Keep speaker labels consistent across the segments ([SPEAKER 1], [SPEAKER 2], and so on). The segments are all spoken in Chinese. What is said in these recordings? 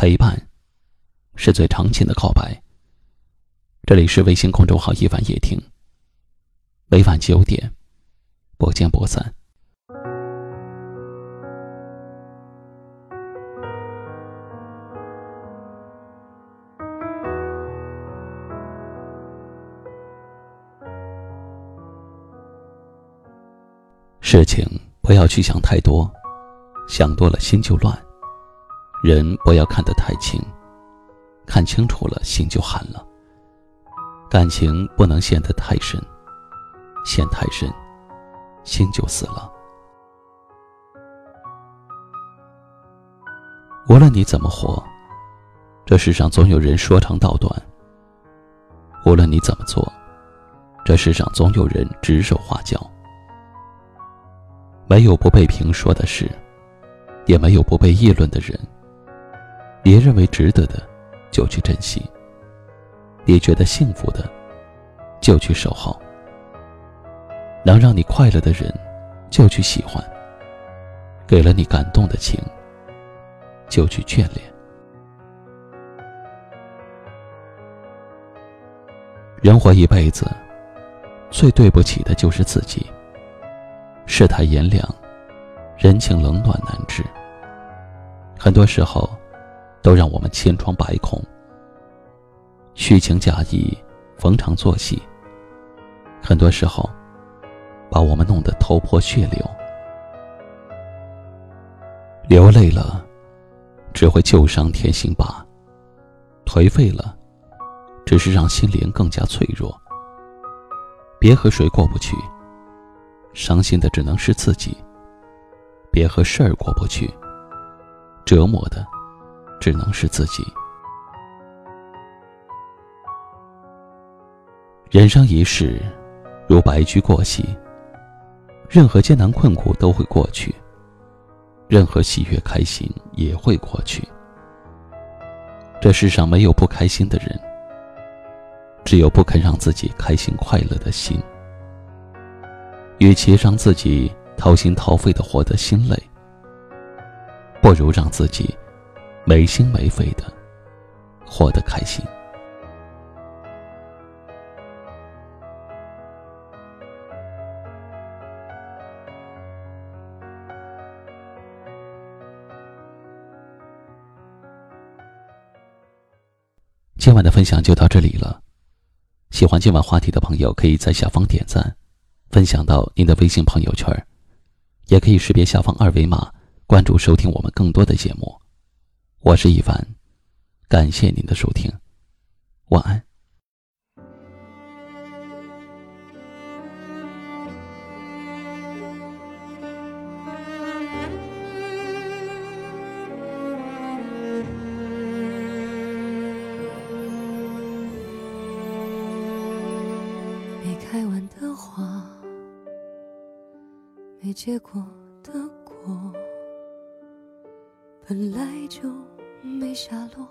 [SPEAKER 1] 陪伴，是最长情的告白。这里是微信公众号“一晚夜听”，每晚九点，不见不散。事情不要去想太多，想多了心就乱。人不要看得太清，看清楚了心就寒了。感情不能陷得太深，陷太深，心就死了。无论你怎么活，这世上总有人说长道短；无论你怎么做，这世上总有人指手画脚。没有不被评说的事，也没有不被议论的人。别认为值得的，就去珍惜；你觉得幸福的，就去守候；能让你快乐的人，就去喜欢；给了你感动的情，就去眷恋。人活一辈子，最对不起的就是自己。世态炎凉，人情冷暖难知，很多时候。都让我们千疮百孔，虚情假意，逢场作戏。很多时候，把我们弄得头破血流。流泪了，只会旧伤添新疤；颓废了，只是让心灵更加脆弱。别和谁过不去，伤心的只能是自己；别和事儿过不去，折磨的。只能是自己。人生一世，如白驹过隙，任何艰难困苦都会过去，任何喜悦开心也会过去。这世上没有不开心的人，只有不肯让自己开心快乐的心。与其让自己掏心掏肺的活得心累，不如让自己。没心没肺的活得开心。今晚的分享就到这里了。喜欢今晚话题的朋友，可以在下方点赞，分享到您的微信朋友圈，也可以识别下方二维码关注收听我们更多的节目。我是一凡，感谢您的收听，晚安。
[SPEAKER 2] 没开完的花，没结果的果。本来就没下落，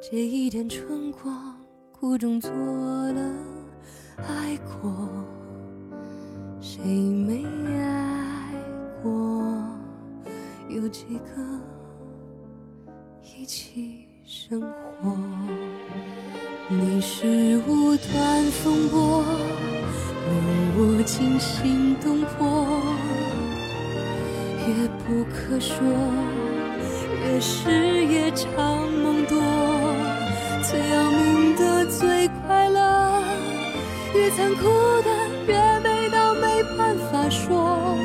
[SPEAKER 2] 这一点春光，苦中作乐，爱过，谁没爱过？有几个一起生活？你是无端风波，令我惊心动魄，也不可说。越是夜长梦多，最要命的最快乐，越残酷的越美到没办法说，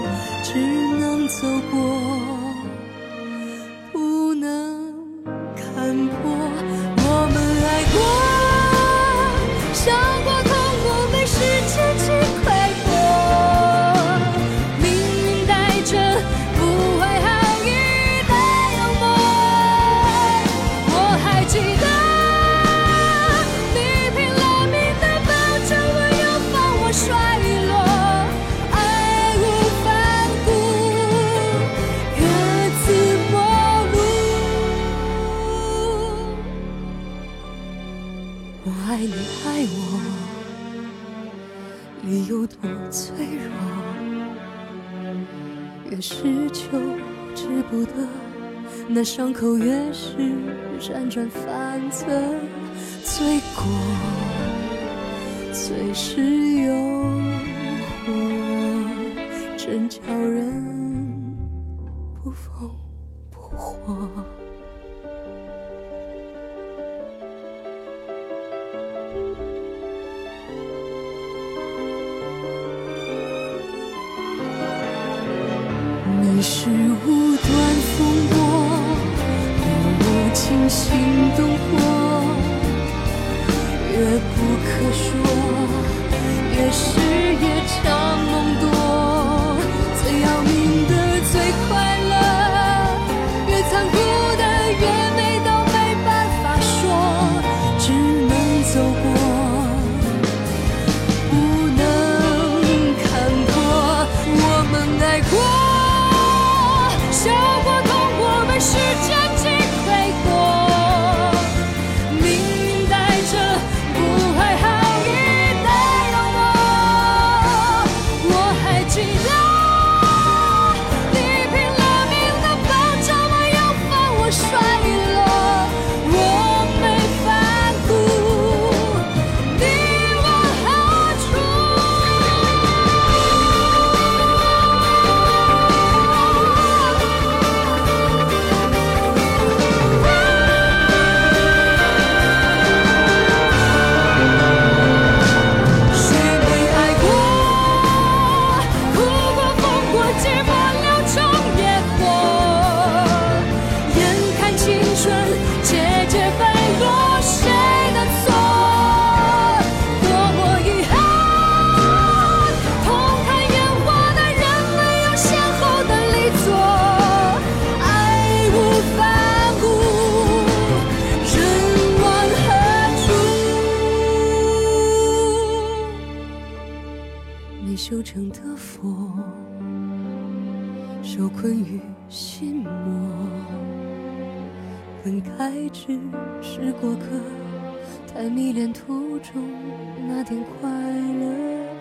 [SPEAKER 2] 只能走过。越是求之不得，那伤口越是辗转反侧，罪过最是诱惑，真叫人不疯不活。你是无端风波，令我惊心动魄，越不可说，越是夜长梦多。没修成的佛，受困于心魔。本该只是过客，太迷恋途中那点快乐。